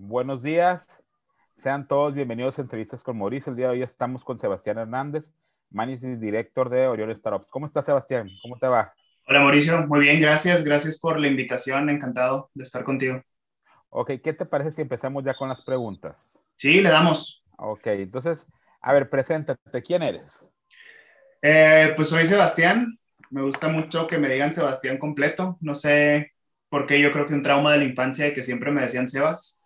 Buenos días, sean todos bienvenidos a Entrevistas con Mauricio. El día de hoy estamos con Sebastián Hernández, Managing Director de Oriol Startups. ¿Cómo estás, Sebastián? ¿Cómo te va? Hola, Mauricio. Muy bien, gracias. Gracias por la invitación. Encantado de estar contigo. Ok, ¿qué te parece si empezamos ya con las preguntas? Sí, le damos. Ok, entonces, a ver, preséntate. ¿Quién eres? Eh, pues soy Sebastián. Me gusta mucho que me digan Sebastián completo. No sé por qué yo creo que un trauma de la infancia de que siempre me decían Sebas.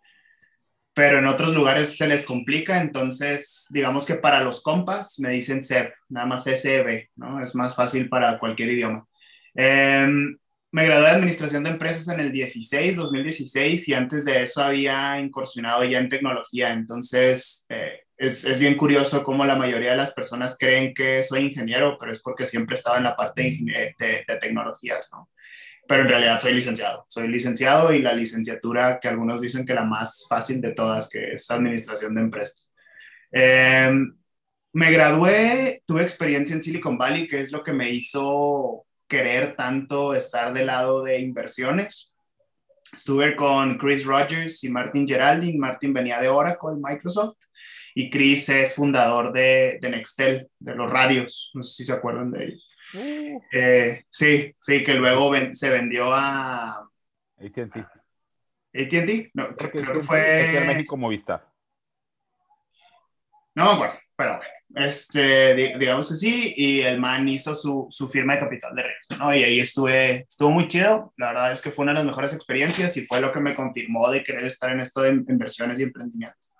Pero en otros lugares se les complica, entonces digamos que para los compas me dicen Seb, nada más SEB, ¿no? Es más fácil para cualquier idioma. Em, me gradué de Administración de Empresas en el 16, 2016, y antes de eso había incursionado ya en tecnología. Entonces, eh, es, es, bien curioso cómo la mayoría de las personas creen que soy ingeniero, pero es porque siempre estaba en la parte de, de, de tecnologías, ¿no? Pero en realidad soy licenciado. Soy licenciado y la licenciatura que algunos dicen que la más fácil de todas, que es Administración de Empresas. Eh, me gradué, tuve experiencia en Silicon Valley, que es lo que me hizo querer tanto estar del lado de inversiones. Estuve con Chris Rogers y Martin Geraldine. Martin venía de Oracle, Microsoft, y Chris es fundador de, de Nextel, de los radios. No sé si se acuerdan de ellos. Uh. Eh, sí, sí, que luego ven, se vendió a AT&T. AT&T, no, creo, creo que fue en México Movistar. No me acuerdo, pero bueno, este, digamos que sí, y el man hizo su, su, firma de capital de riesgo, ¿no? Y ahí estuve, estuvo muy chido, la verdad es que fue una de las mejores experiencias y fue lo que me confirmó de querer estar en esto de inversiones y emprendimientos.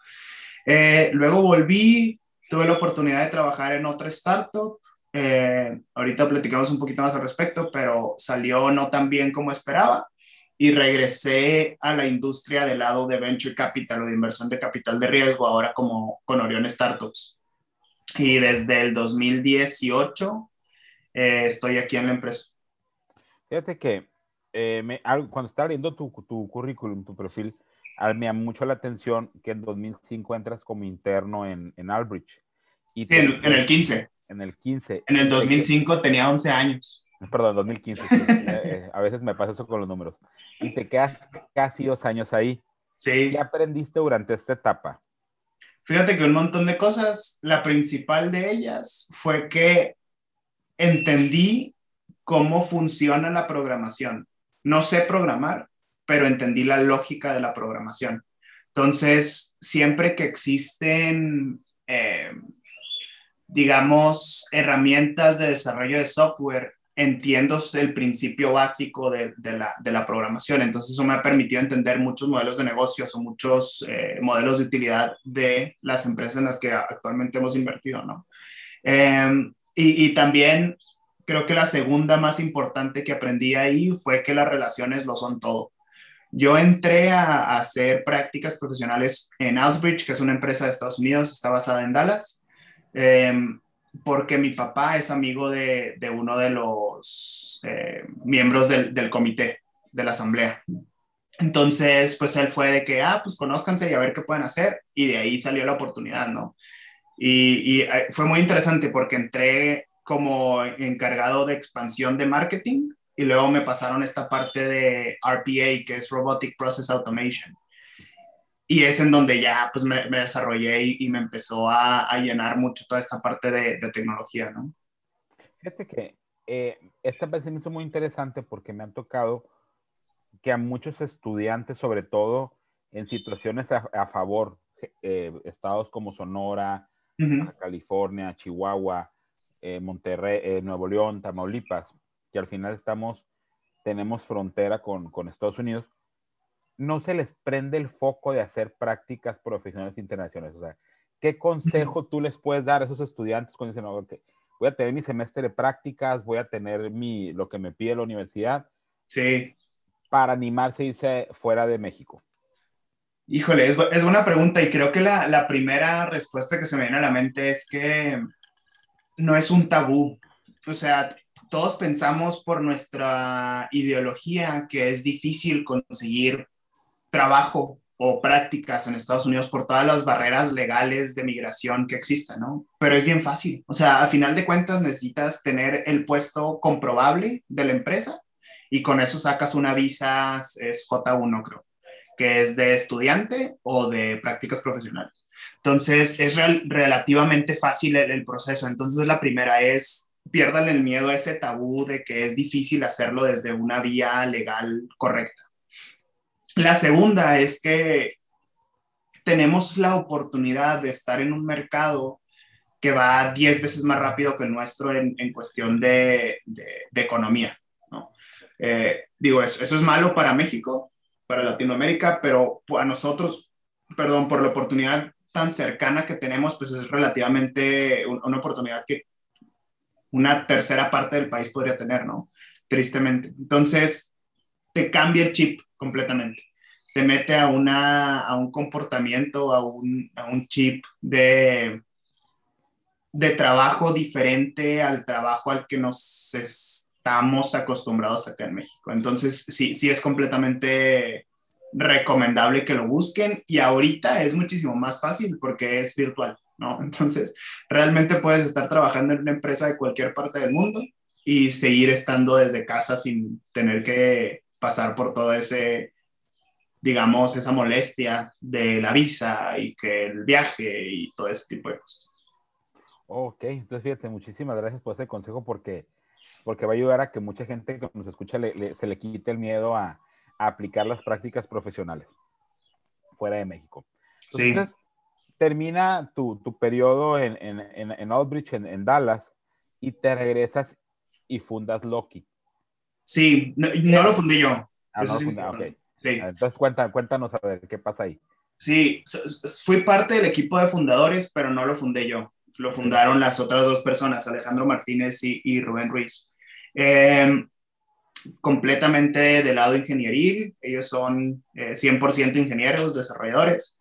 Eh, luego volví, tuve la oportunidad de trabajar en otra startup, eh, ahorita platicamos un poquito más al respecto, pero salió no tan bien como esperaba y regresé a la industria del lado de venture capital o de inversión de capital de riesgo, ahora como con Orion Startups. Y desde el 2018 eh, estoy aquí en la empresa. Fíjate que eh, me, cuando estaba leyendo tu, tu, currículum, tu perfil, me llamó mucho la atención que en 2005 entras como interno en, en Albridge. Y sí, en, en, el 15. En el 15. En el 2005 tenía 11 años. Perdón, 2015. Eh, eh, a veces me pasa eso con los números. Y te quedas casi dos años ahí. Sí. ¿Qué aprendiste durante esta etapa? Fíjate que un montón de cosas. La principal de ellas fue que entendí cómo funciona la programación. No sé programar, pero entendí la lógica de la programación. Entonces, siempre que existen eh, digamos, herramientas de desarrollo de software, entiendo el principio básico de, de, la, de, la, programación. Entonces eso me ha permitido entender muchos modelos de negocios o muchos eh, modelos de utilidad de las empresas en las que actualmente hemos invertido, ¿no? Eh, y, y, también creo que la segunda más importante que aprendí ahí fue que las relaciones lo son todo. Yo entré a, hacer prácticas profesionales en Ausbridge, que es una empresa de Estados Unidos, está basada en Dallas. Eh, porque mi papá es amigo de, uno de los eh, miembros del, comité de la asamblea. Entonces, pues él fue de que, ah, pues conózcanse y a ver qué pueden hacer. Y de ahí salió la oportunidad, ¿no? Y, y eh, fue muy interesante porque entré como encargado de expansión de marketing y luego me pasaron esta parte de RPA, que es Robotic Process Automation y es en donde ya pues me, me desarrollé y, y, me empezó a, a, llenar mucho toda esta parte de, de tecnología, ¿no? Fíjate que eh, esta vez me hizo muy interesante porque me han tocado que a muchos estudiantes, sobre todo en situaciones a, a favor, eh, estados como Sonora, uh -huh. California, Chihuahua, eh, Monterrey, eh, Nuevo León, Tamaulipas, que al final estamos, tenemos frontera con, con Estados Unidos, no se les prende el foco de hacer prácticas profesionales internacionales. O sea, ¿qué consejo tú les puedes dar a esos estudiantes cuando dicen, okay, voy a tener mi semestre de prácticas, voy a tener mi, lo que me pide la universidad? Sí. Para animarse a irse fuera de México. Híjole, es, es buena pregunta y creo que la, la primera respuesta que se me viene a la mente es que no es un tabú. O sea, todos pensamos por nuestra ideología que es difícil conseguir trabajo o prácticas en Estados Unidos por todas las barreras legales de migración que existen, ¿no? Pero es bien fácil. O sea, a final de cuentas necesitas tener el puesto comprobable de la empresa y con eso sacas una visa, es J1 creo. que es de estudiante o de prácticas profesionales. Entonces, es relativamente fácil el, proceso. Entonces, la primera es, pierdan el miedo a ese tabú de que es difícil hacerlo desde una vía legal correcta. La segunda es que tenemos la oportunidad de estar en un mercado que va 10 veces más rápido que el nuestro en, cuestión de, economía. Eh, digo, eso, eso es malo para México, para Latinoamérica, pero a nosotros, perdón, por la oportunidad tan cercana que tenemos, pues es relativamente una oportunidad que una tercera parte del país podría tener, ¿no? Tristemente. Entonces, te cambia el chip completamente. Te mete a, una, a un comportamiento, a un, a un chip de, de trabajo diferente al trabajo al que nos estamos acostumbrados acá en México. Entonces, sí, sí es completamente recomendable que lo busquen y ahorita es muchísimo más fácil porque es virtual, ¿no? Entonces, realmente puedes estar trabajando en una empresa de cualquier parte del mundo y seguir estando desde casa sin tener que pasar por todo ese, digamos, esa molestia de la visa y que el viaje y todo ese tipo de cosas. Ok, entonces fíjate, muchísimas gracias por ese consejo porque, porque va a ayudar a que mucha gente que nos escucha se le quite el miedo a, aplicar las prácticas profesionales fuera de México. Entonces, termina tu, tu, periodo en, en, en, en Outbridge, en, Dallas, y te regresas y fundas Loki. Sí, no, lo fundé yo. Ah, no lo okay. sí. Entonces, cuéntanos a ver qué pasa ahí. Sí, fui parte del equipo de fundadores, pero no lo fundé yo. Lo fundaron las otras dos personas, Alejandro Martínez y, y Rubén Ruiz. Eh, completamente del lado ingenieril, ellos son 100% eh, ingenieros, desarrolladores,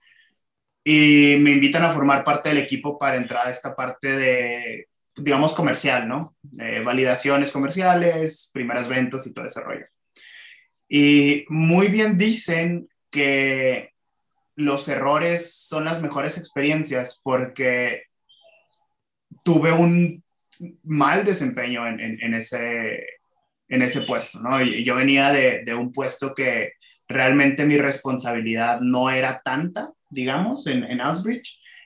y me invitan a formar parte del equipo para entrar a esta parte de, digamos, comercial, ¿no? validaciones comerciales, primeras ventas y todo ese rollo. Y muy bien dicen que los errores son las mejores experiencias porque tuve un mal desempeño en, en ese, en ese puesto, ¿no? Y yo venía de, de, un puesto que realmente mi responsabilidad no era tanta, digamos, en, en.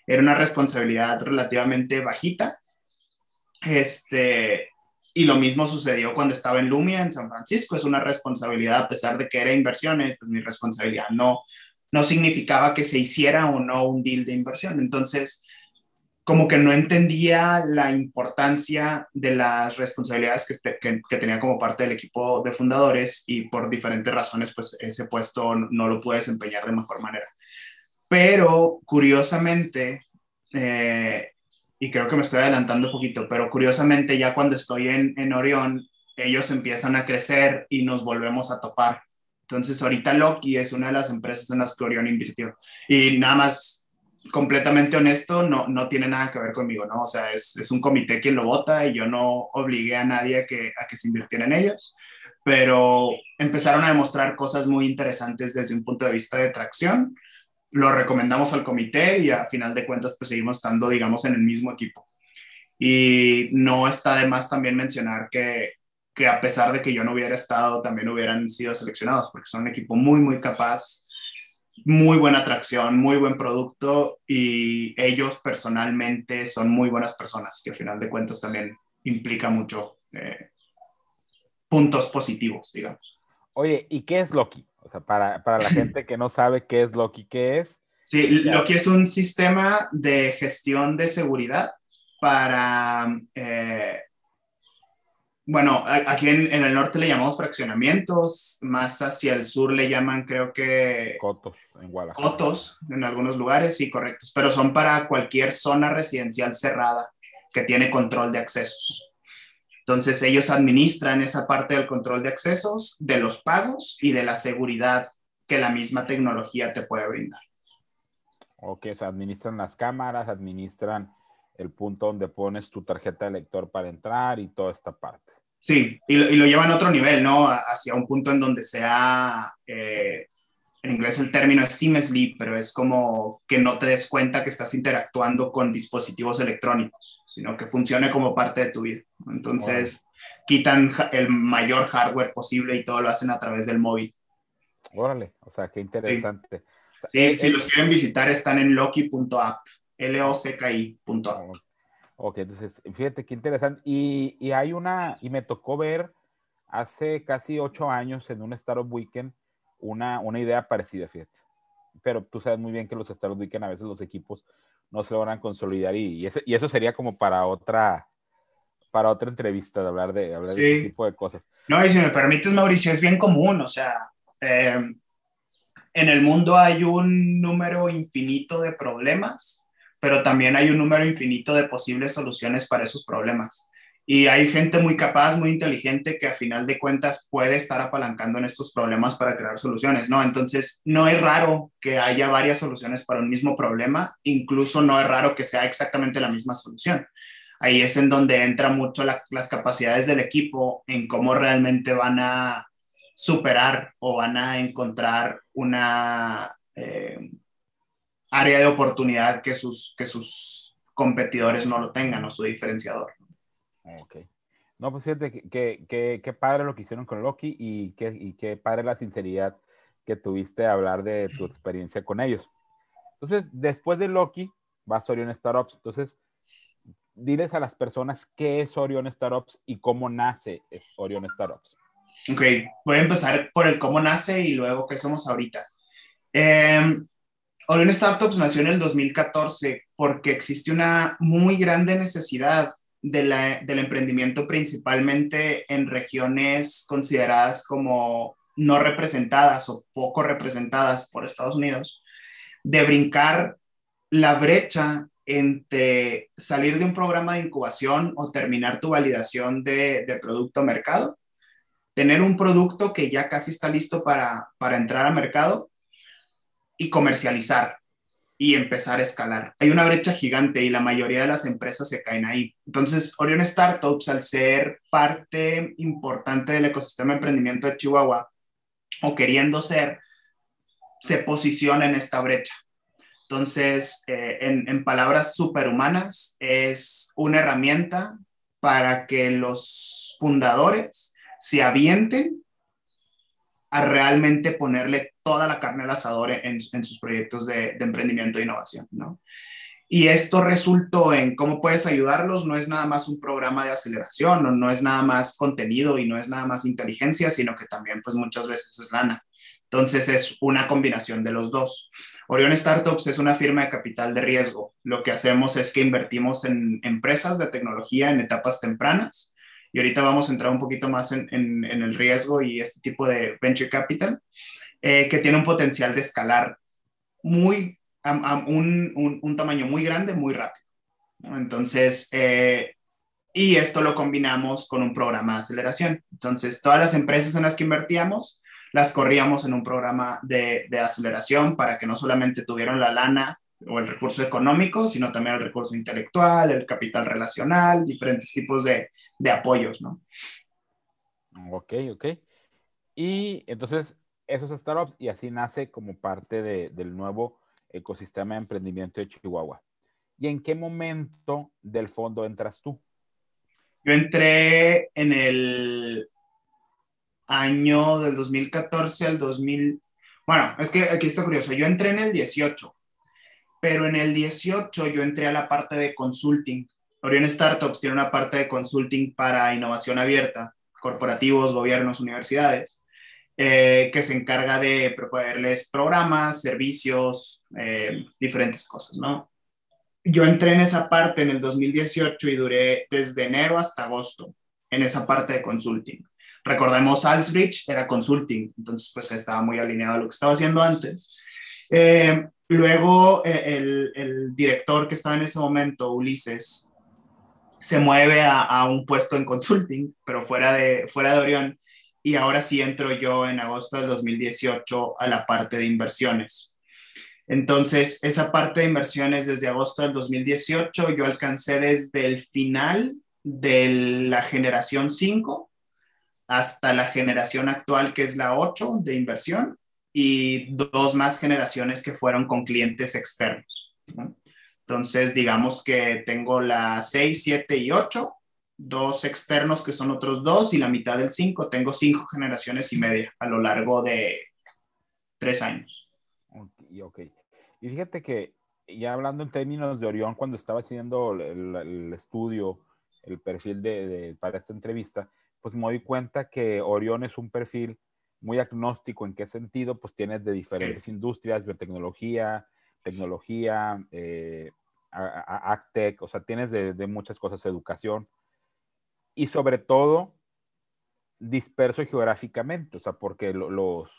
Era una responsabilidad relativamente bajita. Este, y lo mismo sucedió cuando estaba en Lumia, en San Francisco. Es una responsabilidad, a pesar de que era inversiones, pues mi responsabilidad no, no significaba que se hiciera o no un deal de inversión. Entonces, como que no entendía la importancia de las responsabilidades este, que, que, tenía como parte del equipo de fundadores y por diferentes razones, pues ese puesto no lo pude desempeñar de mejor manera. Pero curiosamente, eh, y creo que me estoy adelantando un poquito, pero curiosamente ya cuando estoy en, en Orión, ellos empiezan a crecer y nos volvemos a topar. Entonces ahorita Loki es una de las empresas en las que Orión invirtió. Y nada más completamente honesto, no, no tiene nada que ver conmigo, ¿no? O sea, es, es un comité quien lo vota y yo no obligué a nadie a que, a que se invirtiera en ellos, pero empezaron a demostrar cosas muy interesantes desde un punto de vista de tracción. Lo recomendamos al comité y a final de cuentas pues seguimos estando, digamos, en el mismo equipo. Y no está de más también mencionar que, que a pesar de que yo no hubiera estado, también hubieran sido seleccionados, porque son un equipo muy, muy capaz, muy buena atracción, muy buen producto y ellos personalmente son muy buenas personas, que al final de cuentas también implica mucho eh, puntos positivos, digamos. Oye, ¿y qué es Loki? Sea, para, para la gente que no sabe qué es Loki, ¿qué es? Sí, Loki es un sistema de gestión de seguridad para eh, bueno, aquí en, el norte le llamamos fraccionamientos, más hacia el sur le llaman, creo que... Cotos, en Guadalajara. Cotos, en algunos lugares, sí, correctos, pero son para cualquier zona residencial cerrada que tiene control de accesos. Entonces ellos administran esa parte del control de accesos, de los pagos y de la seguridad que la misma tecnología te puede brindar. Ok, se administran las cámaras, administran el punto donde pones tu tarjeta de lector para entrar y toda esta parte. Sí, y lo, y lo llevan a otro nivel, ¿no? Hacia un punto en donde sea, eh, en inglés el término es seamlessly, pero es como que no te des cuenta que estás interactuando con dispositivos electrónicos, sino que funcione como parte de tu vida. Entonces, quitan el mayor hardware posible y todo lo hacen a través del móvil. Órale, o sea, qué interesante. Sí, eh, si los quieren visitar están en loki.app, L-O-C-K-I.app. Ok, entonces, fíjate qué interesante. Y, y, hay una, y me tocó ver hace casi ocho años en un Startup Weekend una, una idea parecida, fíjate. Pero tú sabes muy bien que los Startup Weekend a veces los equipos no se logran consolidar y, y, eso sería como para otra, para otra entrevista de hablar de, hablar de ese tipo de cosas. No, y si me permites, Mauricio, es bien común, o sea, eh, en el mundo hay un número infinito de problemas, pero también hay un número infinito de posibles soluciones para esos problemas. Y hay gente muy capaz, muy inteligente que a final de cuentas puede estar apalancando en estos problemas para crear soluciones, ¿no? Entonces, no es raro que haya varias soluciones para un mismo problema, incluso no es raro que sea exactamente la misma solución. Ahí es en donde entran mucho las capacidades del equipo en cómo realmente van a superar o van a encontrar una eh, área de oportunidad que sus, que sus competidores no lo tengan o su diferenciador. Ok. No, pues fíjate que, que, padre lo que hicieron con Loki y qué y que padre la sinceridad que tuviste a hablar de tu experiencia con ellos. Entonces, después de Loki, vas a Orion Startups. Entonces, diles a las personas qué es Orion Startups y cómo nace Orion Startups. Ok, voy a empezar por el cómo nace y luego qué somos ahorita. Eh, Orion Startups nació en el 2014 porque existe una muy grande necesidad del emprendimiento principalmente en regiones consideradas como no representadas o poco representadas por Estados Unidos, de brincar la brecha entre salir de un programa de incubación o terminar tu validación de, de producto mercado, tener un producto que ya casi está listo para, para entrar al mercado y comercializar y empezar a escalar. Hay una brecha gigante y la mayoría de las empresas se caen ahí. Entonces, Orion Startups, al ser parte importante del ecosistema de emprendimiento de Chihuahua, o queriendo ser, se posiciona en esta brecha. Entonces, eh, en, en palabras superhumanas, es una herramienta para que los fundadores se avienten a realmente ponerle toda la carne al asador en, sus proyectos de, emprendimiento e innovación, ¿no? Y esto resultó en cómo puedes ayudarlos, no es nada más un programa de aceleración, no, no es nada más contenido y no es nada más inteligencia, sino que también pues muchas veces es lana. Entonces es una combinación de los dos. Orion Startups es una firma de capital de riesgo. Lo que hacemos es que invertimos en empresas de tecnología en etapas tempranas y ahorita vamos a entrar un poquito más en, en, el riesgo y este tipo de venture capital, eh, que tiene un potencial de escalar muy, a, un, un, tamaño muy grande, muy rápido. Entonces, eh, y esto lo combinamos con un programa de aceleración. Entonces, todas las empresas en las que invertíamos, las corríamos en un programa de, de aceleración para que no solamente tuvieran la lana o el recurso económico, sino también el recurso intelectual, el capital relacional, diferentes tipos de, de apoyos, ¿no? Ok, ok. Y entonces, esos startups, y así nace como parte de, del nuevo ecosistema de emprendimiento de Chihuahua. ¿Y en qué momento del fondo entras tú? Yo entré en el año del 2014 al 2000. Bueno, es que aquí está curioso. Yo entré en el 18 pero en el 18 yo entré a la parte de consulting. Orion Startups tiene una parte de consulting para innovación abierta, corporativos, gobiernos, universidades, eh, que se encarga de proponerles programas, servicios, eh, diferentes cosas, ¿no? Yo entré en esa parte en el 2018 y duré desde enero hasta agosto en esa parte de consulting. Recordemos, Alsbridge era consulting, entonces pues estaba muy alineado a lo que estaba haciendo antes. Eh, Luego el, director que estaba en ese momento, Ulises, se mueve a, un puesto en consulting, pero fuera de, fuera de Orión, y ahora sí entro yo en agosto del 2018 a la parte de inversiones. Entonces, esa parte de inversiones desde agosto del 2018 yo alcancé desde el final de la generación 5 hasta la generación actual, que es la 8 de inversión, y dos más generaciones que fueron con clientes externos. Entonces, digamos que tengo la 6, 7 y 8, dos externos que son otros dos y la mitad del 5, tengo cinco generaciones y media a lo largo de tres años. Y, ok. Y fíjate que ya hablando en términos de Orión, cuando estaba haciendo el, estudio, el perfil de, para esta entrevista, pues me doy cuenta que Orión es un perfil muy agnóstico. ¿En qué sentido? Pues tienes de diferentes industrias, biotecnología, tecnología, eh, Actec, o sea, tienes de, muchas cosas, educación. Y sobre todo, disperso geográficamente, o sea, porque los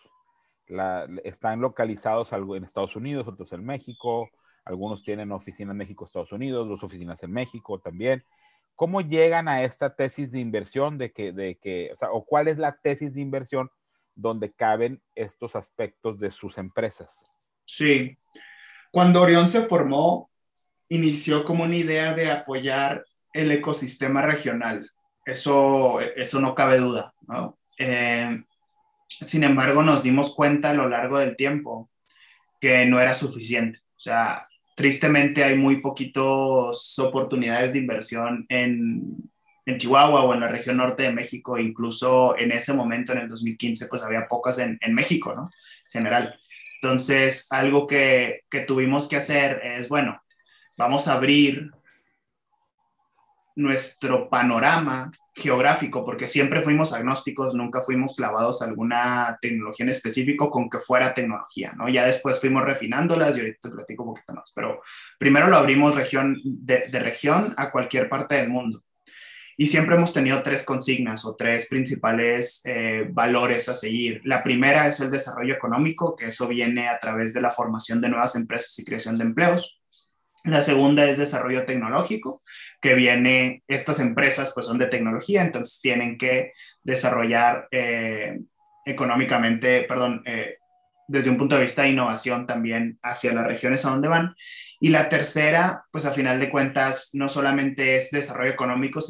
están localizados en Estados Unidos, otros en México, algunos tienen oficinas en México, Estados Unidos, dos oficinas en México también. ¿Cómo llegan a esta tesis de inversión de que, de que o cuál es la tesis de inversión donde caben estos aspectos de sus empresas? Sí, cuando Orión se formó, inició como una idea de apoyar el ecosistema regional. Eso, eso no cabe duda. Eh, sin embargo, nos dimos cuenta a lo largo del tiempo que no era suficiente. O sea, tristemente hay muy poquitas oportunidades de inversión en, en, Chihuahua o en la región norte de México. Incluso en ese momento, en el 2015, pues había pocas en, en México, ¿no? En general. Entonces, algo que, que tuvimos que hacer es, bueno, vamos a abrir nuestro panorama geográfico, porque siempre fuimos agnósticos, nunca fuimos clavados a alguna tecnología en específico con que fuera tecnología, ¿no? Ya después fuimos refinándolas y ahorita te platico un poquito más, pero primero lo abrimos región de, región a cualquier parte del mundo. Y siempre hemos tenido tres consignas o tres principales eh, valores a seguir. La primera es el desarrollo económico, que eso viene a través de la formación de nuevas empresas y creación de empleos. La segunda es desarrollo tecnológico, que viene, estas empresas pues son de tecnología, entonces tienen que desarrollar eh, económicamente, perdón, eh, desde un punto de vista de innovación también hacia las regiones a donde van. Y la tercera, pues a final de cuentas, no solamente es desarrollo económico,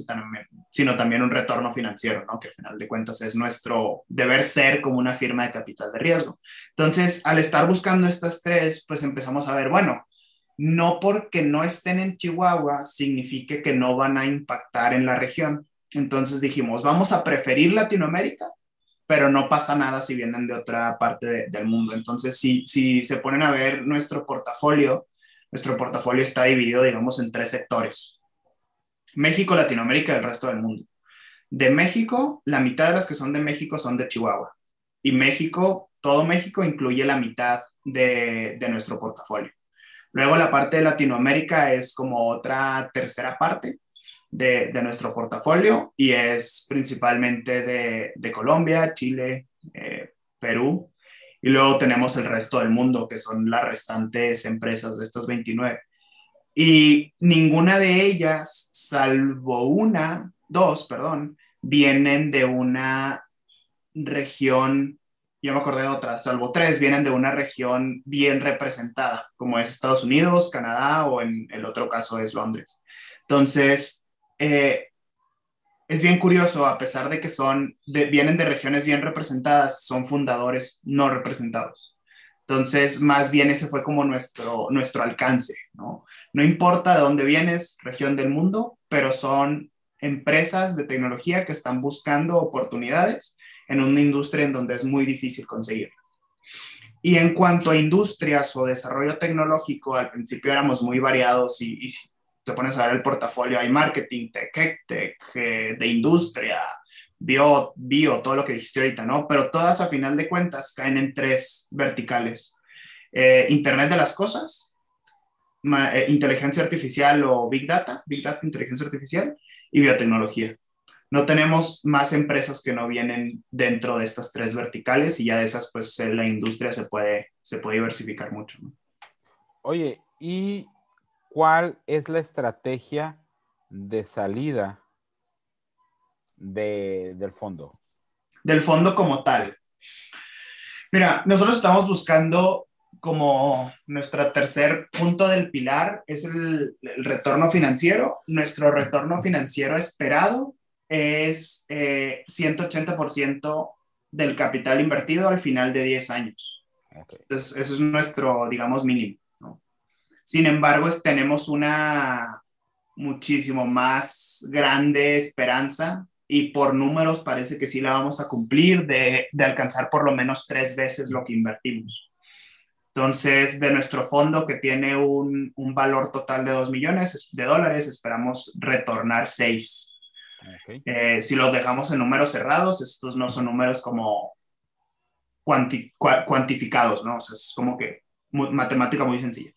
sino también un retorno financiero, ¿no? que a final de cuentas es nuestro deber ser como una firma de capital de riesgo. Entonces, al estar buscando estas tres, pues empezamos a ver, bueno, no porque no estén en Chihuahua signifique que no van a impactar en la región. Entonces dijimos, vamos a preferir Latinoamérica, pero no pasa nada si vienen de otra parte del mundo. Entonces, si, si se ponen a ver nuestro portafolio, nuestro portafolio está dividido, digamos, en tres sectores. México, Latinoamérica y el resto del mundo. De México, la mitad de las que son de México son de Chihuahua. Y México, todo México incluye la mitad de, de nuestro portafolio. Luego la parte de Latinoamérica es como otra tercera parte de, nuestro portafolio y es principalmente de, Colombia, Chile, eh, Perú. Y luego tenemos el resto del mundo, que son las restantes empresas de estas 29. Y ninguna de ellas, salvo una, dos, perdón, vienen de una región yo me acordé de otras, salvo tres, vienen de una región bien representada, como es Estados Unidos, Canadá o en el otro caso es Londres. Entonces, eh, es bien curioso, a pesar de que son, vienen de regiones bien representadas, son fundadores no representados. Entonces, más bien ese fue como nuestro, nuestro alcance, ¿no? No importa de dónde vienes, región del mundo, pero son empresas de tecnología que están buscando oportunidades en una industria en donde es muy difícil conseguirlas. Y en cuanto a industrias o desarrollo tecnológico, al principio éramos muy variados y, si te pones a ver el portafolio, hay marketing, tech, tech, eh, de industria, bio, bio, todo lo que dijiste ahorita, ¿no? Pero todas a final de cuentas caen en tres verticales. Eh, Internet de las cosas, eh, inteligencia artificial o Big Data, Big Data, inteligencia artificial y biotecnología no tenemos más empresas que no vienen dentro de estas tres verticales y ya de esas, pues eh, la industria se puede, se puede diversificar mucho. Oye, ¿y cuál es la estrategia de salida del fondo? Del fondo como tal. Mira, nosotros estamos buscando como nuestro tercer punto del pilar es el, el, retorno financiero. Nuestro retorno financiero esperado es 180% eh, del capital invertido al final de 10 años. Entonces, eso es nuestro, digamos, mínimo. Sin embargo, tenemos una muchísimo más grande esperanza y por números parece que sí la vamos a cumplir de, de alcanzar por lo menos tres veces lo que invertimos. Entonces, de nuestro fondo que tiene un, un valor total de 2 millones de dólares, esperamos retornar 6. Eh, si los dejamos en números cerrados, estos no son números como cuantificados, ¿no? O sea, es como que matemática muy sencilla.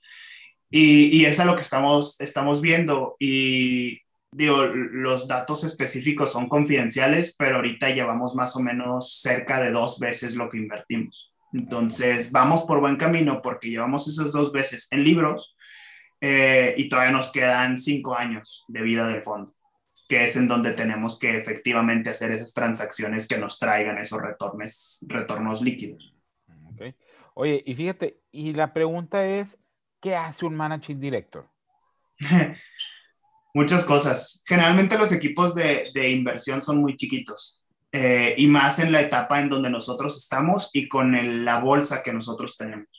Y, y es a lo que estamos, estamos viendo. Y digo, los datos específicos son confidenciales, pero ahorita llevamos más o menos cerca de dos veces lo que invertimos. Entonces, vamos por buen camino porque llevamos esas dos veces en libros eh, y todavía nos quedan cinco años de vida del fondo, que es en donde tenemos que efectivamente hacer esas transacciones que nos traigan esos retornos, retornos líquidos. Okay. Oye, y fíjate, y la pregunta es, ¿qué hace un managing director? Muchas cosas. Generalmente los equipos de, de inversión son muy chiquitos. Eh, y más en la etapa en donde nosotros estamos y con la bolsa que nosotros tenemos.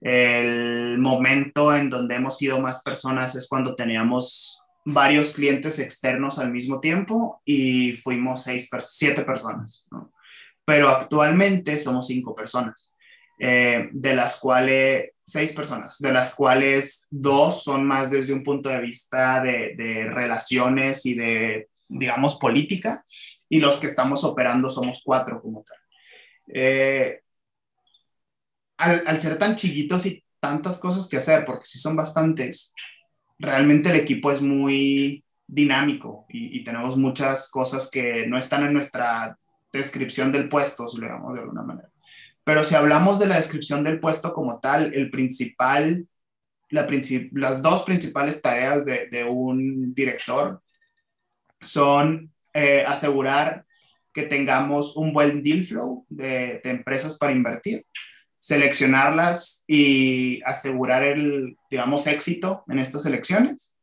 El momento en donde hemos sido más personas es cuando teníamos varios clientes externos al mismo tiempo y fuimos seis, siete personas. Pero actualmente somos cinco personas, eh, de las cuales, seis personas, de las cuales dos son más desde un punto de vista de, relaciones y de, digamos, política y los que estamos operando somos cuatro como tal. Eh, al, ser tan chiquitos y tantas cosas que hacer, porque sí son bastantes, realmente el equipo es muy dinámico y, tenemos muchas cosas que no están en nuestra descripción del puesto, si lo llamamos de alguna manera. Pero si hablamos de la descripción del puesto como tal, el principal, la las dos principales tareas de, de un director son eh, asegurar que tengamos un buen deal flow de, empresas para invertir, seleccionarlas y asegurar el, digamos, éxito en estas elecciones.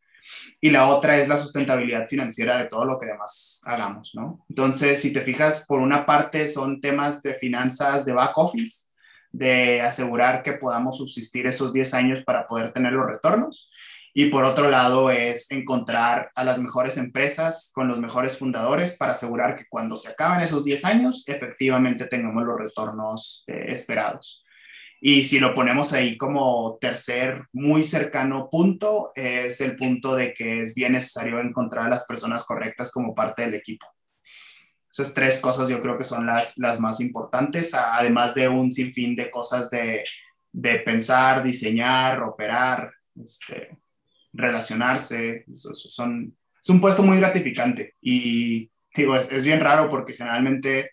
Y la otra es la sustentabilidad financiera de todo lo que demás hagamos, ¿no? Entonces, si te fijas, por una parte son temas de finanzas de back office, de asegurar que podamos subsistir esos 10 años para poder tener los retornos. Y por otro lado es encontrar a las mejores empresas con los mejores fundadores para asegurar que cuando se acaben esos 10 años, efectivamente tengamos los retornos eh, esperados. Y si lo ponemos ahí como tercer, muy cercano punto, es el punto de que es bien necesario encontrar a las personas correctas como parte del equipo. Esas tres cosas yo creo que son las, las más importantes, además de un sinfín de cosas de, de pensar, diseñar, operar, este, relacionarse, son, es un puesto muy gratificante y digo, es, es bien raro porque generalmente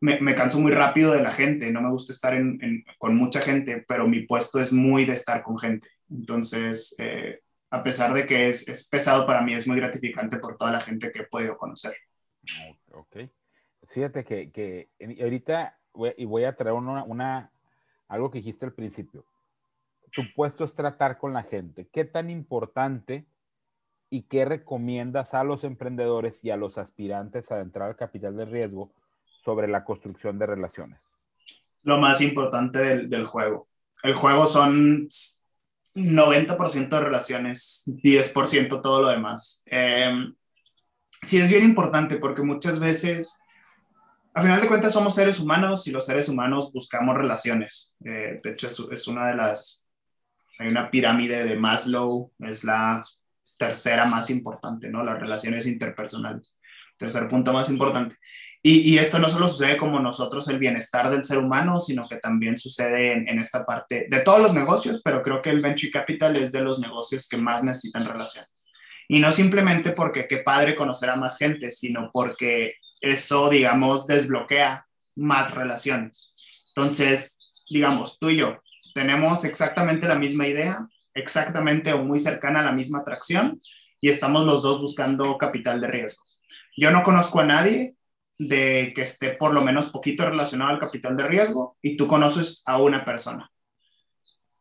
me, me, canso muy rápido de la gente, no me gusta estar en, con mucha gente, pero mi puesto es muy de estar con gente. Entonces, eh, a pesar de que es, es, pesado para mí, es muy gratificante por toda la gente que he podido conocer. Ok. Fíjate que, que ahorita, y voy a traer una, una, algo que dijiste al principio tu puesto es tratar con la gente. ¿Qué tan importante y qué recomiendas a los emprendedores y a los aspirantes a entrar al capital de riesgo sobre la construcción de relaciones? Lo más importante del, juego. El juego son 90% de relaciones, 10% todo lo demás. Em, sí es bien importante porque muchas veces, a final de cuentas, somos seres humanos y los seres humanos buscamos relaciones. Eh, de hecho, es, una de las hay una pirámide de Maslow, es la tercera más importante, ¿no? Las relaciones interpersonales. Tercer punto más importante. Y, esto no solo sucede como nosotros, el bienestar del ser humano, sino que también sucede en, esta parte de todos los negocios, pero creo que el venture capital es de los negocios que más necesitan relación. Y no simplemente porque qué padre conocer a más gente, sino porque eso, digamos, desbloquea más relaciones. Entonces, digamos, tú y yo, tenemos exactamente la misma idea, exactamente o muy cercana a la misma atracción y estamos los dos buscando capital de riesgo. Yo no conozco a nadie de que esté por lo menos poquito relacionado al capital de riesgo y tú conoces a una persona.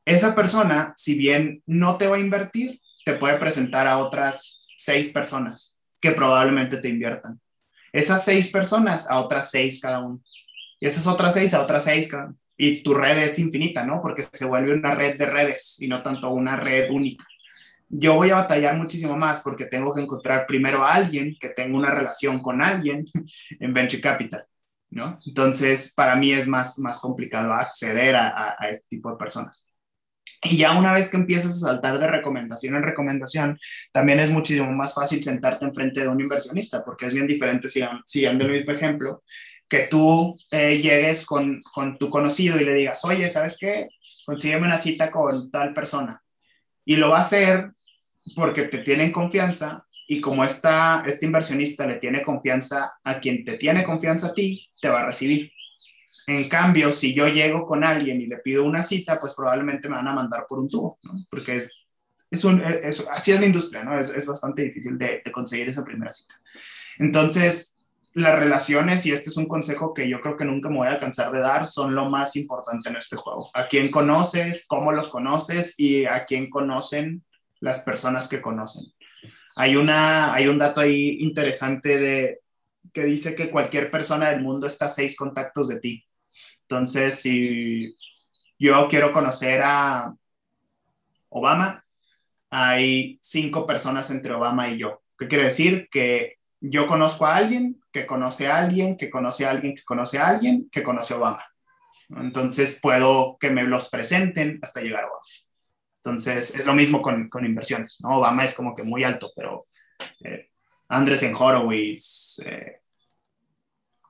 Esa persona, si bien no te va a invertir, te puede presentar a otras seis personas que probablemente te inviertan. Esas seis personas a otras seis cada uno. Y esas otras seis a otras seis cada uno y tu red es infinita, ¿no? Porque se vuelve una red de redes y no tanto una red única. Yo voy a batallar muchísimo más porque tengo que encontrar primero a alguien que tenga una relación con alguien en Venture Capital, ¿no? Entonces, para mí es más, más complicado acceder a, a, este tipo de personas. Y ya una vez que empiezas a saltar de recomendación en recomendación, también es muchísimo más fácil sentarte enfrente de un inversionista, porque es bien diferente, siguiendo el mismo ejemplo, que tú eh, llegues con, con tu conocido y le digas, oye, ¿sabes qué? Consígueme una cita con tal persona. Y lo va a hacer porque te tienen confianza y como esta, este inversionista le tiene confianza a quien te tiene confianza a ti, te va a recibir. En cambio, si yo llego con alguien y le pido una cita, pues probablemente me van a mandar por un tubo. Porque es, es un, así es la industria, ¿no? Es, es bastante difícil de, conseguir esa primera cita. Entonces, las relaciones, y este es un consejo que yo creo que nunca me voy a cansar de dar, son lo más importante en este juego. A quién conoces, cómo los conoces y a quién conocen las personas que conocen. Hay, una, hay un dato ahí interesante de, que dice que cualquier persona del mundo está a seis contactos de ti. Entonces, si yo quiero conocer a Obama, hay cinco personas entre Obama y yo. ¿Qué quiere decir? Que yo conozco a alguien que conoce a alguien, que conoce a alguien, que conoce a alguien, que conoce a Obama. Entonces puedo que me los presenten hasta llegar a Obama. Entonces es lo mismo con, con inversiones. ¿no? Obama es como que muy alto, pero eh, Andresen Horowitz, eh,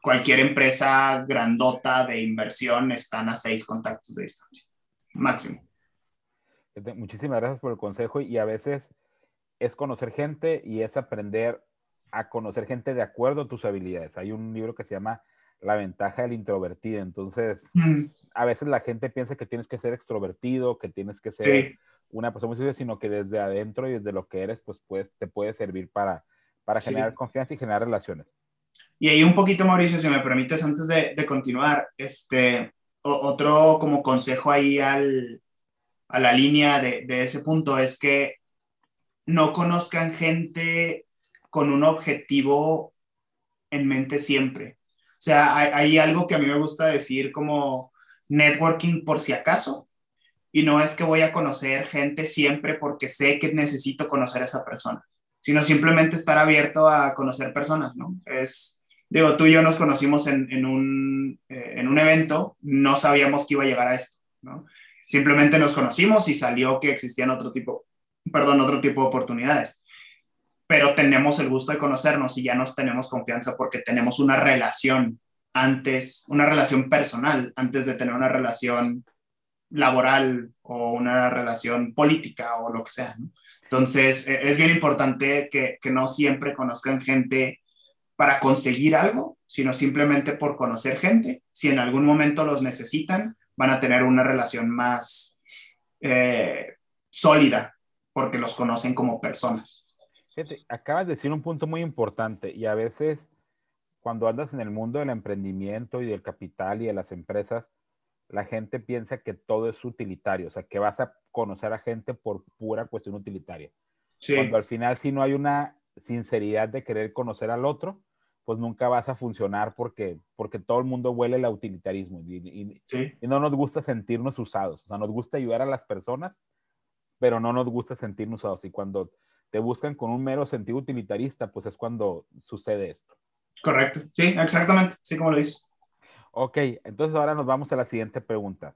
cualquier empresa grandota de inversión están a seis contactos de distancia, máximo. Muchísimas gracias por el consejo y a veces es conocer gente y es aprender a conocer gente de acuerdo a tus habilidades. Hay un libro que se llama La ventaja del introvertido. Entonces, mm. a veces la gente piensa que tienes que ser extrovertido, que tienes que ser una persona muy sencilla, sino que desde adentro y desde lo que eres, pues, pues te puede servir para, para generar confianza y generar relaciones. Y ahí un poquito, Mauricio, si me permites, antes de, de continuar, este, otro como consejo ahí al, a la línea de, de ese punto es que no conozcan gente con un objetivo en mente siempre. O sea, hay, algo que a mí me gusta decir como networking por si acaso. Y no es que voy a conocer gente siempre porque sé que necesito conocer a esa persona, sino simplemente estar abierto a conocer personas, ¿no? Es, digo, tú y yo nos conocimos en, en un, eh, en un evento, no sabíamos que iba a llegar a esto, ¿no? Simplemente nos conocimos y salió que existían otro tipo, perdón, otro tipo de oportunidades pero tenemos el gusto de conocernos y ya nos tenemos confianza porque tenemos una relación antes, una relación personal antes de tener una relación laboral o una relación política o lo que sea. Entonces, e, es bien importante que, que no siempre conozcan gente para conseguir algo, sino simplemente por conocer gente. Si en algún momento los necesitan, van a tener una relación más eh, sólida porque los conocen como personas. Fíjate, acabas de decir un punto muy importante y a veces cuando andas en el mundo del emprendimiento y del capital y de las empresas, la gente piensa que todo es utilitario, o sea, que vas a conocer a gente por pura cuestión utilitaria. Cuando al final si no hay una sinceridad de querer conocer al otro, pues nunca vas a funcionar porque, porque todo el mundo huele el utilitarismo y, y no nos gusta sentirnos usados, o sea, nos gusta ayudar a las personas, pero no nos gusta sentirnos usados. Y cuando te buscan con un mero sentido utilitarista, pues es cuando sucede esto. Correcto, sí, exactamente, sí como lo dices. Ok, entonces ahora nos vamos a la siguiente pregunta.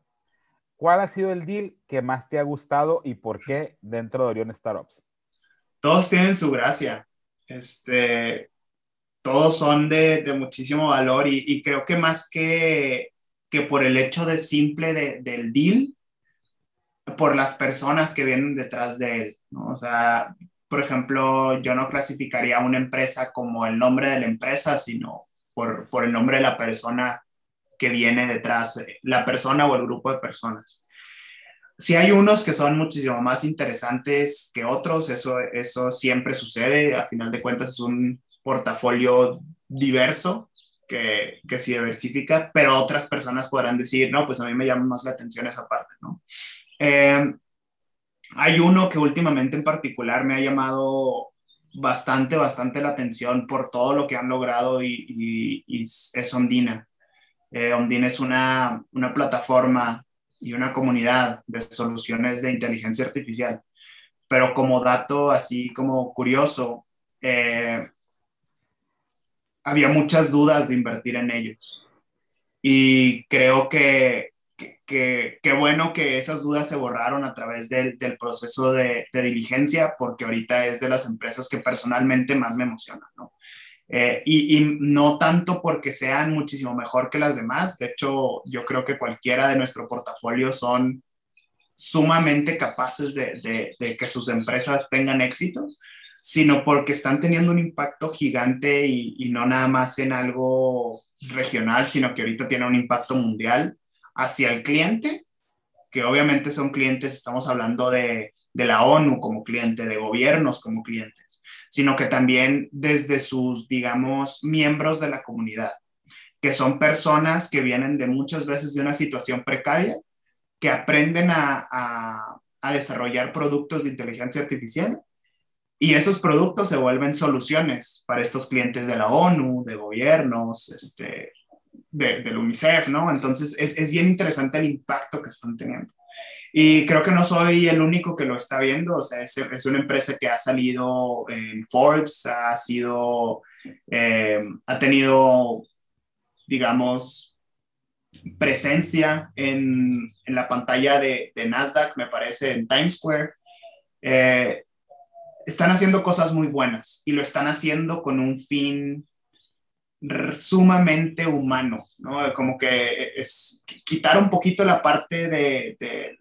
¿Cuál ha sido el deal que más te ha gustado y por qué dentro de Orion Startups? Todos tienen su gracia. Este, todos son de, de muchísimo valor y, y, creo que más que, que por el hecho de simple de, del deal, por las personas que vienen detrás de él. ¿no? O sea, por ejemplo, yo no clasificaría a una empresa como el nombre de la empresa, sino por, por el nombre de la persona que viene detrás, la persona o el grupo de personas. Si hay unos que son muchísimo más interesantes que otros, eso, eso siempre sucede. A final de cuentas es un portafolio diverso que, que se diversifica, pero otras personas podrán decir, no, pues a mí me llama más la atención esa parte, ¿no? Eh, hay uno que últimamente en particular me ha llamado bastante, bastante la atención por todo lo que han logrado y, es Ondina. Eh, Ondina es una, plataforma y una comunidad de soluciones de inteligencia artificial. pero como dato así como curioso, eh, había muchas dudas de invertir en ellos. Y creo que, que, bueno que esas dudas se borraron a través del, del proceso de, de, diligencia, porque ahorita es de las empresas que personalmente más me emocionan, ¿no? Eh, y, y, no tanto porque sean muchísimo mejor que las demás, de hecho yo creo que cualquiera de nuestro portafolio son sumamente capaces de, de, de que sus empresas tengan éxito, sino porque están teniendo un impacto gigante y, y, no nada más en algo regional, sino que ahorita tiene un impacto mundial hacia el cliente, que obviamente son clientes, estamos hablando de, de la ONU como cliente, de gobiernos como clientes, sino que también desde sus, digamos, miembros de la comunidad, que son personas que vienen de muchas veces de una situación precaria, que aprenden a, a, a desarrollar productos de inteligencia artificial y esos productos se vuelven soluciones para estos clientes de la ONU, de gobiernos, este, de, del UNICEF, ¿no? Entonces es, es, bien interesante el impacto que están teniendo. Y creo que no soy el único que lo está viendo, o sea, es, es una empresa que ha salido en Forbes, ha sido, eh, ha tenido, digamos, presencia en, en la pantalla de, Nasdaq, me parece, en Times Square. Eh, están haciendo cosas muy buenas y lo están haciendo con un fin sumamente humano, ¿no? Como que es quitar un poquito la parte de, de,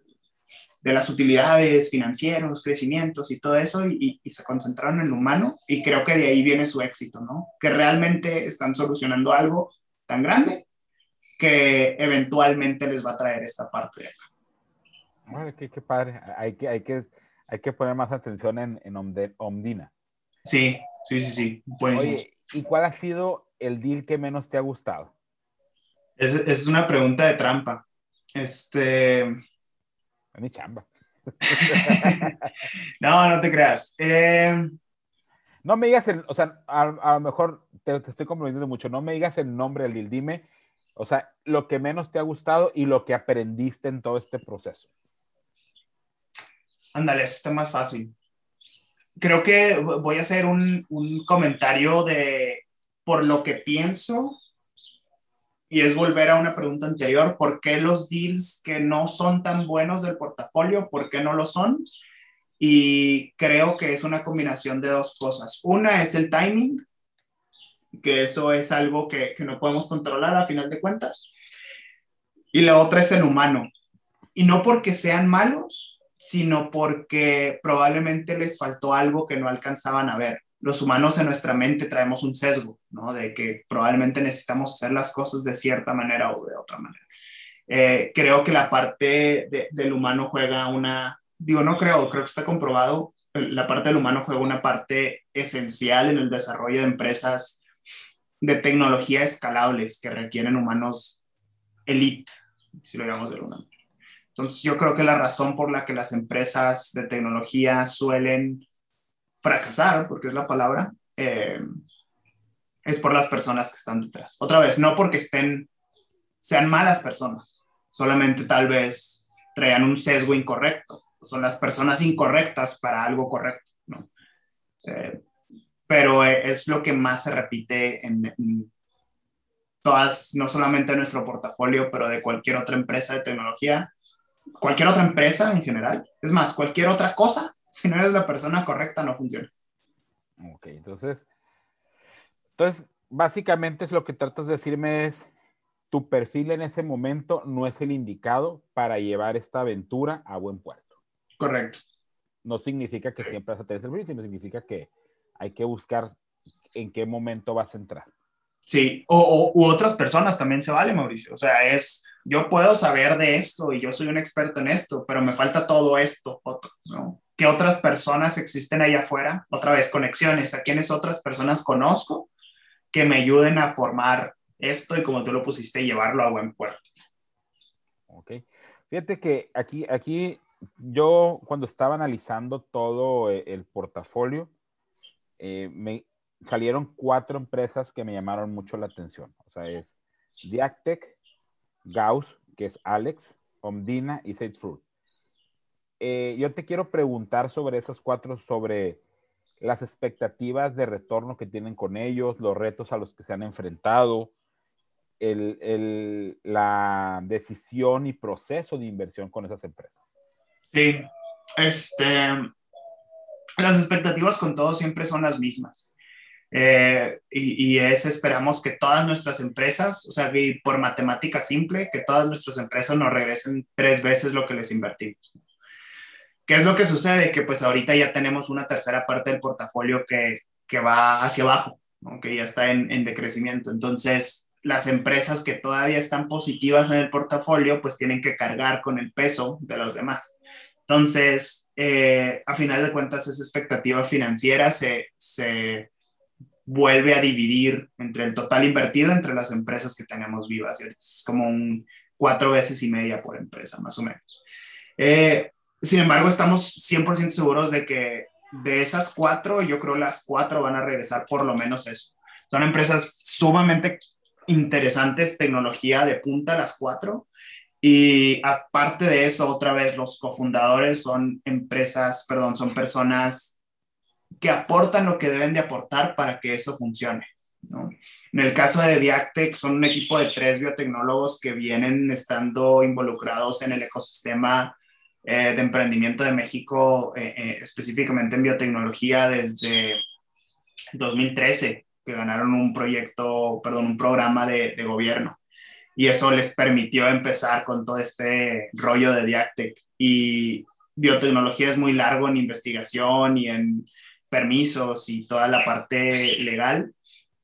de las utilidades financieros, crecimientos y todo eso y, y, se concentraron en lo humano y creo que de ahí viene su éxito, ¿no? Que realmente están solucionando algo tan grande que eventualmente les va a traer esta parte de acá. Bueno, qué, qué padre. Hay que, hay que hay que poner más atención en, en Omdina. Sí, sí, sí, sí. Oye, ¿y cuál ha sido el deal que menos te ha gustado? Es, es una pregunta de trampa. Este. Es mi chamba. no, no te creas. Eh... No me digas el, o sea, a, a lo mejor te, te, estoy comprometiendo mucho, no me digas el nombre del deal, dime, o sea, lo que menos te ha gustado y lo que aprendiste en todo este proceso. Ándale, eso está más fácil. Creo que voy a hacer un, un, comentario de por lo que pienso y es volver a una pregunta anterior, ¿por qué los deals que no son tan buenos del portafolio, por qué no lo son? Y creo que es una combinación de dos cosas. Una es el timing, que eso es algo que, que no podemos controlar a final de cuentas. Y la otra es el humano. Y no porque sean malos, sino porque probablemente les faltó algo que no alcanzaban a ver. Los humanos en nuestra mente traemos un sesgo, ¿no? De que probablemente necesitamos hacer las cosas de cierta manera o de otra manera. Eh, creo que la parte de, del humano juega una, digo, no creo, creo que está comprobado, la parte del humano juega una parte esencial en el desarrollo de empresas de tecnología escalables que requieren humanos elite, si lo llamamos de alguna manera. Entonces, yo creo que la razón por la que las empresas de tecnología suelen fracasar, porque es la palabra, eh, es por las personas que están detrás. Otra vez, no porque estén, sean malas personas, solamente tal vez traían un sesgo incorrecto, son las personas incorrectas para algo correcto, ¿no? Eh, pero es lo que más se repite en, en todas, no solamente en nuestro portafolio, pero de cualquier otra empresa de tecnología, cualquier otra empresa en general. Es más, cualquier otra cosa, si no eres la persona correcta, no funciona. Ok, entonces, entonces, básicamente es lo que tratas de decirme es, tu perfil en ese momento no es el indicado para llevar esta aventura a buen puerto. Correcto. No significa que siempre vas a tener servicio, sino significa que hay que buscar en qué momento vas a entrar. Sí, o, o, u otras personas también se vale, Mauricio. O sea, es, yo puedo saber de esto y yo soy un experto en esto, pero me falta todo esto, otro, ¿no? ¿Qué otras personas existen allá afuera? Otra vez, conexiones. ¿A quiénes otras personas conozco que me ayuden a formar esto y como tú lo pusiste, llevarlo a buen puerto? Ok. Fíjate que aquí, aquí yo cuando estaba analizando todo eh, el portafolio, eh, me, salieron cuatro empresas que me llamaron mucho la atención. O sea, es Diactec, Gauss, que es Alex, Omdina y Fruit. Eh, yo te quiero preguntar sobre esas cuatro, sobre las expectativas de retorno que tienen con ellos, los retos a los que se han enfrentado, el, el, la decisión y proceso de inversión con esas empresas. Sí, este, las expectativas con todos siempre son las mismas. Eh, y, y, es, esperamos que todas nuestras empresas, o sea, por matemática simple, que todas nuestras empresas nos regresen tres veces lo que les invertimos. ¿Qué es lo que sucede? Que pues ahorita ya tenemos una tercera parte del portafolio que, que va hacia abajo, que ya está en, en decrecimiento. Entonces, las empresas que todavía están positivas en el portafolio, pues tienen que cargar con el peso de los demás. Entonces, eh, a final de cuentas, esa expectativa financiera se, se vuelve a dividir entre el total invertido entre las empresas que tenemos vivas. Es como un cuatro veces y media por empresa, más o menos. Eh, sin embargo, estamos 100% seguros de que de esas cuatro, yo creo las cuatro van a regresar por lo menos eso. Son empresas sumamente interesantes, tecnología de punta, las cuatro. Y aparte de eso, otra vez, los cofundadores son empresas, perdón, son personas que aportan lo que deben de aportar para que eso funcione. ¿no? En el caso de Diactec, son un equipo de tres biotecnólogos que vienen estando involucrados en el ecosistema eh, de emprendimiento de México, eh, eh, específicamente en biotecnología, desde 2013, que ganaron un proyecto, perdón, un programa de, gobierno. Y eso les permitió empezar con todo este rollo de Diactec. Y biotecnología es muy largo en investigación y en permisos y toda la parte legal.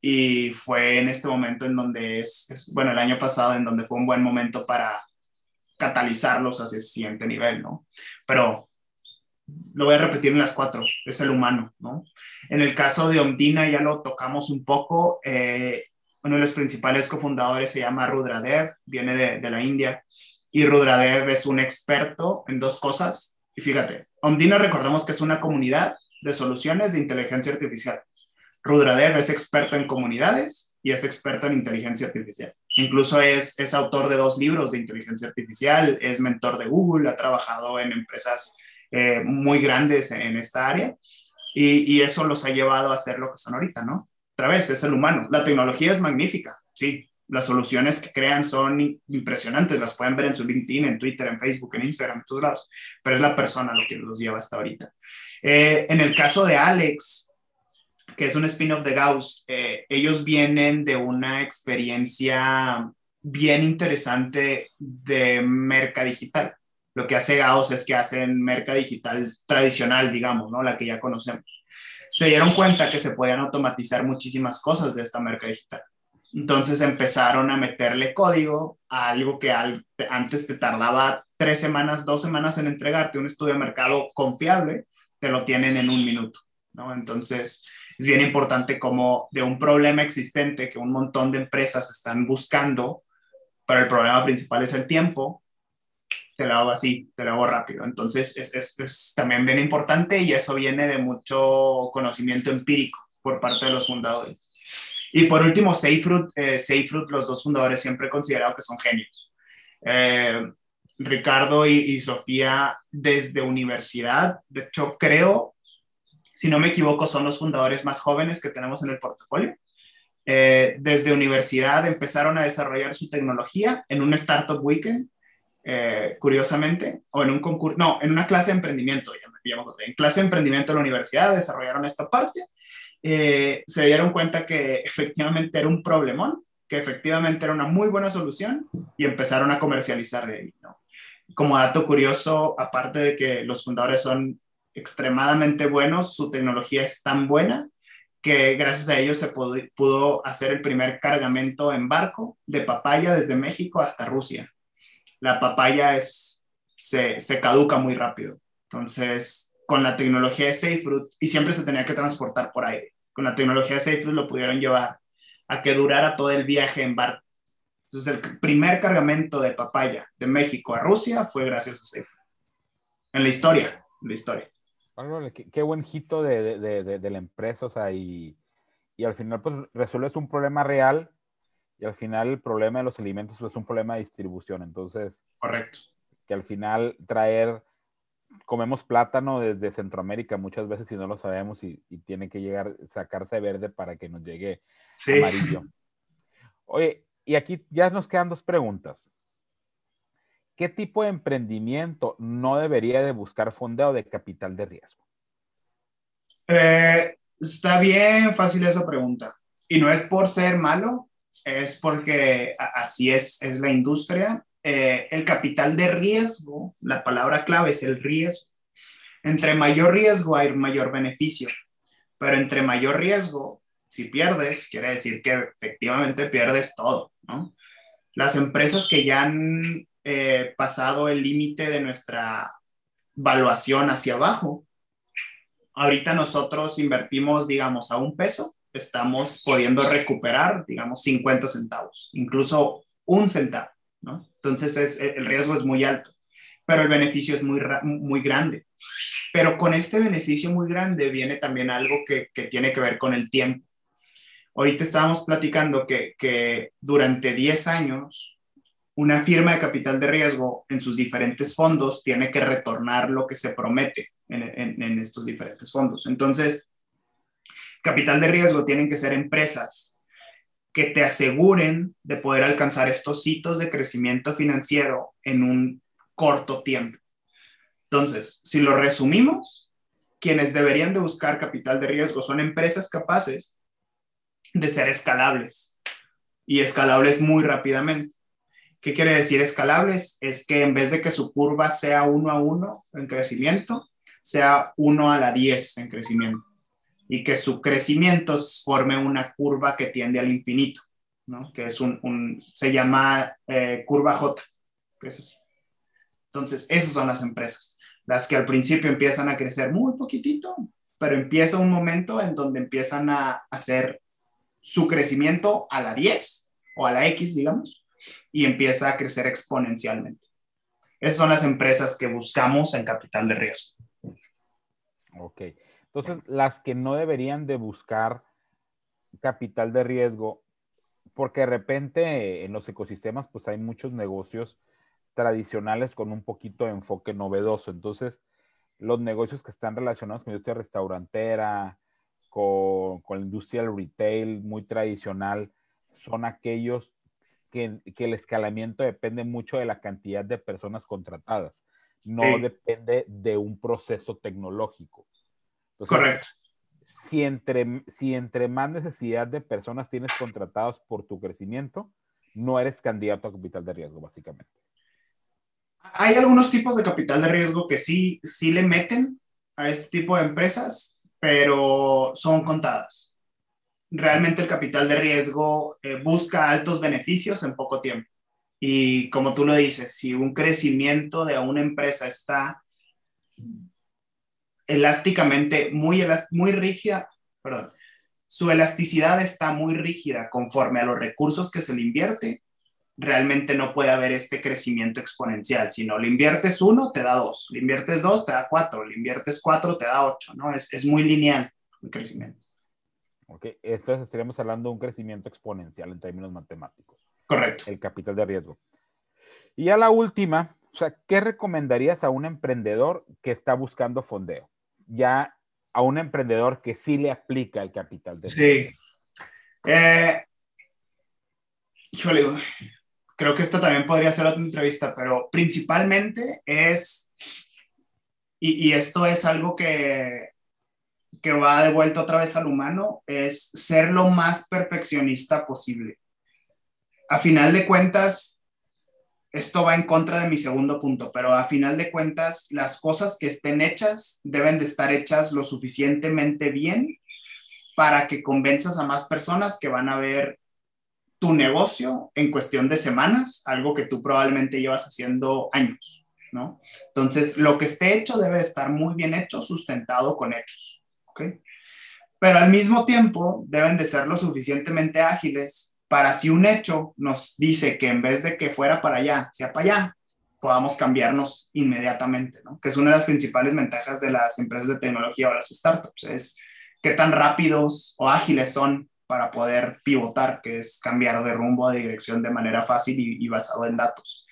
Y fue en este momento en donde es, bueno, el año pasado, en donde fue un buen momento para catalizarlos hacia el siguiente nivel, ¿no? Pero lo voy a repetir en las cuatro, es el humano, ¿no? En el caso de Omdina ya lo tocamos un poco, eh, uno de los principales cofundadores se llama Rudradev, viene de, de, la India, y Rudradev es un experto en dos cosas, y fíjate, Omdina recordamos que es una comunidad de soluciones de inteligencia artificial. Rudradev es experto en comunidades y es experto en inteligencia artificial. Incluso es, es autor de dos libros de inteligencia artificial, es mentor de Google, ha trabajado en empresas eh, muy grandes en esta área y, eso los ha llevado a ser lo que son ahorita, ¿no? Otra vez, es el humano. La tecnología es magnífica, sí. Las soluciones que crean son impresionantes, las pueden ver en su LinkedIn, en Twitter, en Facebook, en Instagram, en todos lados, pero es la persona lo que los lleva hasta ahorita. Eh, en el caso de Alex, que es un spin-off de Gauss, eh, ellos vienen de una experiencia bien interesante de merca digital. Lo que hace Gauss es que hacen merca digital tradicional, digamos, ¿no? La que ya conocemos. Se dieron cuenta que se podían automatizar muchísimas cosas de esta merca digital. Entonces empezaron a meterle código a algo que antes te tardaba tres semanas, dos semanas en entregarte un estudio de mercado confiable, te lo tienen en un minuto, ¿no? Entonces, es bien importante como de un problema existente que un montón de empresas están buscando, pero el problema principal es el tiempo, te lo hago así, te lo hago rápido. Entonces, es, es, es también bien importante y eso viene de mucho conocimiento empírico por parte de los fundadores. Y por último, Safefruit, eh, Safefruit los dos fundadores siempre he considerado que son genios. Eh, Ricardo y, y, Sofía desde universidad, de hecho creo si no me equivoco, son los fundadores más jóvenes que tenemos en el portafolio. Eh, desde universidad empezaron a desarrollar su tecnología en un Startup Weekend, eh, curiosamente, o en un concurso, no, en una clase de emprendimiento, en clase de emprendimiento de la universidad desarrollaron esta parte, eh, se dieron cuenta que efectivamente era un problemón, que efectivamente era una muy buena solución y empezaron a comercializar de ahí. Como dato curioso, aparte de que los fundadores son extremadamente buenos, su tecnología es tan buena que gracias a ellos se pudo, hacer el primer cargamento en barco de papaya desde México hasta Rusia. La papaya es, se, se caduca muy rápido. Entonces, con la tecnología de SafeRoot, y siempre se tenía que transportar por aire, con la tecnología de SafeRoot lo pudieron llevar a que durara todo el viaje en barco. Entonces, el primer cargamento de papaya de México a Rusia fue gracias a SafeRoot. En la historia, en la historia. Qué, qué buen hito de, de, de, de, la empresa, o sea, y, y, al final pues resuelves un problema real y al final el problema de los alimentos es un problema de distribución, entonces. Correcto. Que al final traer comemos plátano desde Centroamérica muchas veces y no lo sabemos y, tiene que llegar, sacarse verde para que nos llegue amarillo. Oye, y aquí ya nos quedan dos preguntas. ¿Qué tipo de emprendimiento no debería de buscar fondeo de capital de riesgo? Eh, está bien fácil esa pregunta. Y no es por ser malo, es porque así es, es la industria. Eh, el capital de riesgo, la palabra clave es el riesgo. Entre mayor riesgo hay mayor beneficio, pero entre mayor riesgo, si pierdes, quiere decir que efectivamente pierdes todo, ¿no? Las empresas que ya han eh, pasado el límite de nuestra valuación hacia abajo. Ahorita nosotros invertimos, digamos, a un peso, estamos pudiendo recuperar, digamos, 50 centavos, incluso un centavo, ¿no? Entonces es, el riesgo es muy alto, pero el beneficio es muy, muy grande. Pero con este beneficio muy grande viene también algo que, que tiene que ver con el tiempo. Ahorita estábamos platicando que, que durante 10 años una firma de capital de riesgo en sus diferentes fondos tiene que retornar lo que se promete en, estos diferentes fondos. Entonces, capital de riesgo tienen que ser empresas que te aseguren de poder alcanzar estos hitos de crecimiento financiero en un corto tiempo. Entonces, si lo resumimos, quienes deberían de buscar capital de riesgo son empresas capaces de ser escalables y escalables muy rápidamente. ¿Qué quiere decir escalables? Es que en vez de que su curva sea 1 a 1 en crecimiento, sea 1 a la 10 en crecimiento. Y que su crecimiento forme una curva que tiende al infinito, ¿no? Que es un, se llama eh, curva J, que es así. Entonces, esas son las empresas, las que al principio empiezan a crecer muy poquitito, pero empieza un momento en donde empiezan a hacer su crecimiento a la 10 o a la X, digamos, y empieza a crecer exponencialmente. Esas son las empresas que buscamos en capital de riesgo. Ok. Entonces, las que no deberían de buscar capital de riesgo, porque de repente en los ecosistemas pues hay muchos negocios tradicionales con un poquito de enfoque novedoso. Entonces, los negocios que están relacionados con la industria restaurantera, con, con la industria del retail muy tradicional, son aquellos que, el escalamiento depende mucho de la cantidad de personas contratadas, no depende de un proceso tecnológico. Correcto. Si entre, si entre más necesidad de personas tienes contratadas por tu crecimiento, no eres candidato a capital de riesgo, básicamente. Hay algunos tipos de capital de riesgo que sí, sí le meten a este tipo de empresas, pero son contadas realmente el capital de riesgo eh, busca altos beneficios en poco tiempo. Y como tú lo dices, si un crecimiento de una empresa está elásticamente muy, muy rígida, perdón, su elasticidad está muy rígida conforme a los recursos que se le invierte, realmente no puede haber este crecimiento exponencial, sino le inviertes uno, te da dos, le inviertes dos, te da cuatro, le inviertes cuatro, te da ocho, ¿no? Es, es muy lineal el crecimiento. ¿Ok? Esto estaríamos hablando de un crecimiento exponencial en términos matemáticos. Correcto. El capital de riesgo. Y a la última, o sea, ¿qué recomendarías a un emprendedor que está buscando fondeo? Ya a un emprendedor que sí le aplica el capital de riesgo. Sí. Eh, híjole, creo que esto también podría ser otra entrevista, pero principalmente es, y esto es algo que que va de vuelta otra vez al humano es ser lo más perfeccionista posible. A final de cuentas, esto va en contra de mi segundo punto, pero a final de cuentas, las cosas que estén hechas deben de estar hechas lo suficientemente bien para que convenzas a más personas que van a ver tu negocio en cuestión de semanas, algo que tú probablemente llevas haciendo años, ¿no? Entonces, lo que esté hecho debe estar muy bien hecho, sustentado con hechos. Pero al mismo tiempo deben de ser lo suficientemente ágiles para si un hecho nos dice que en vez de que fuera para allá, sea para allá, podamos cambiarnos inmediatamente, ¿no? Que es una de las principales ventajas de las empresas de tecnología o las startups, es qué tan rápidos o ágiles son para poder pivotar, que es cambiar de rumbo, de dirección de manera fácil y, basado en datos.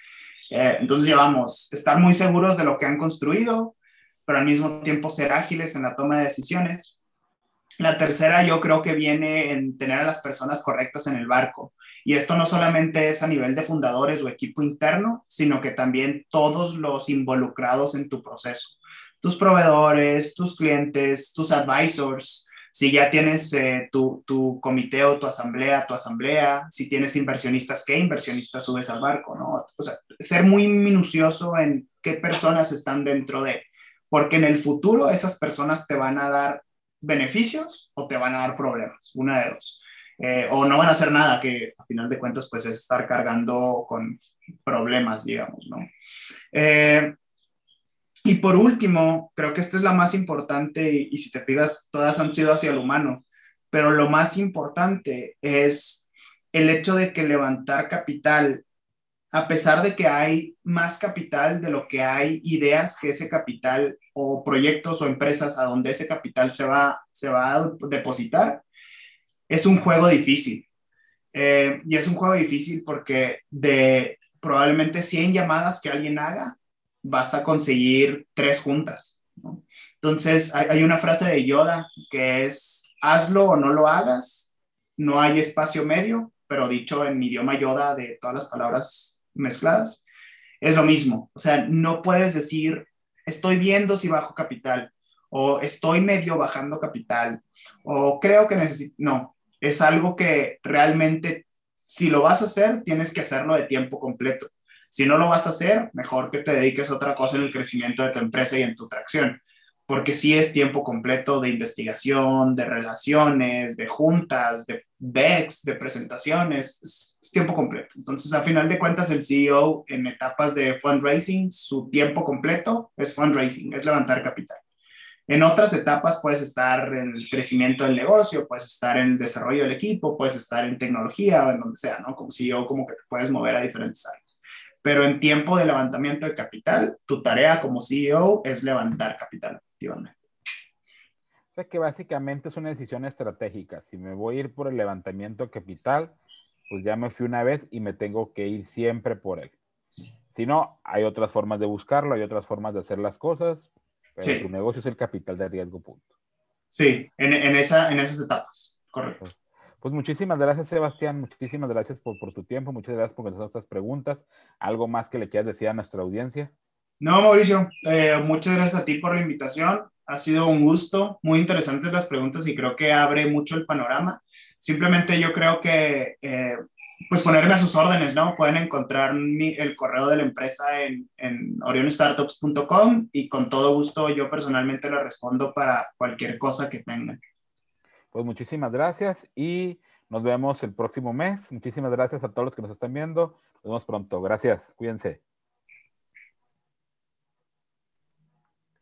Eh, entonces llevamos estar muy seguros de lo que han construido, pero al mismo tiempo ser ágiles en la toma de decisiones. La tercera yo creo que viene en tener a las personas correctas en el barco. Y esto no solamente es a nivel de fundadores o equipo interno, sino que también todos los involucrados en tu proceso. Tus proveedores, tus clientes, tus advisors, si ya tienes eh, tu, tu, comité o tu asamblea, tu asamblea, si tienes inversionistas, ¿qué inversionistas subes al barco? ¿no? O sea, ser muy minucioso en qué personas están dentro de, porque en el futuro esas personas te van a dar beneficios o te van a dar problemas, una de dos. Eh, o no van a hacer nada, que a final de cuentas pues es estar cargando con problemas, digamos, ¿no? Eh, y por último, creo que esta es la más importante y, y, si te fijas, todas han sido hacia el humano, pero lo más importante es el hecho de que levantar capital, a pesar de que hay más capital de lo que hay ideas que ese capital o proyectos o empresas a donde ese capital se va, se va a depositar, es un juego difícil. Eh, y es un juego difícil porque de probablemente 100 llamadas que alguien haga, vas a conseguir tres juntas. Entonces, hay, una frase de Yoda que es, hazlo o no lo hagas, no hay espacio medio, pero dicho en idioma Yoda de todas las palabras mezcladas, es lo mismo. O sea, no puedes decir estoy viendo si bajo capital o estoy medio bajando capital o creo que necesito, no, es algo que realmente si lo vas a hacer, tienes que hacerlo de tiempo completo. Si no lo vas a hacer, mejor que te dediques a otra cosa en el crecimiento de tu empresa y en tu tracción, porque sí es tiempo completo de investigación, de relaciones, de juntas, de decks, de presentaciones, es, es, tiempo completo. Entonces, a final de cuentas, el CEO en etapas de fundraising, su tiempo completo es fundraising, es levantar capital. En otras etapas puedes estar en el crecimiento del negocio, puedes estar en el desarrollo del equipo, puedes estar en tecnología o en donde sea, ¿no? Como CEO, como que te puedes mover a diferentes áreas. Pero en tiempo de levantamiento de capital, tu tarea como CEO es levantar capital activamente. O sea que básicamente es una decisión estratégica. Si me voy a ir por el levantamiento capital, pues ya me fui una vez y me tengo que ir siempre por él. Si no, hay otras formas de buscarlo, hay otras formas de hacer las cosas, pero sí. tu negocio es el capital de riesgo, punto. Sí, en, en, esa, en esas etapas, correcto. Pues, pues muchísimas gracias, Sebastián. Muchísimas gracias por, por tu tiempo. Muchas gracias por contestar estas preguntas. ¿Algo más que le quieras decir a nuestra audiencia? No, Mauricio, eh, muchas gracias a ti por la invitación. Ha sido un gusto, muy interesantes las preguntas y creo que abre mucho el panorama. Simplemente yo creo que, eh, pues ponerme a sus órdenes, ¿no? Pueden encontrar el correo de la empresa en, en orionstartups.com y con todo gusto yo personalmente le respondo para cualquier cosa que tengan. Pues muchísimas gracias y nos vemos el próximo mes. Muchísimas gracias a todos los que nos están viendo. Nos vemos pronto. Gracias. Cuídense.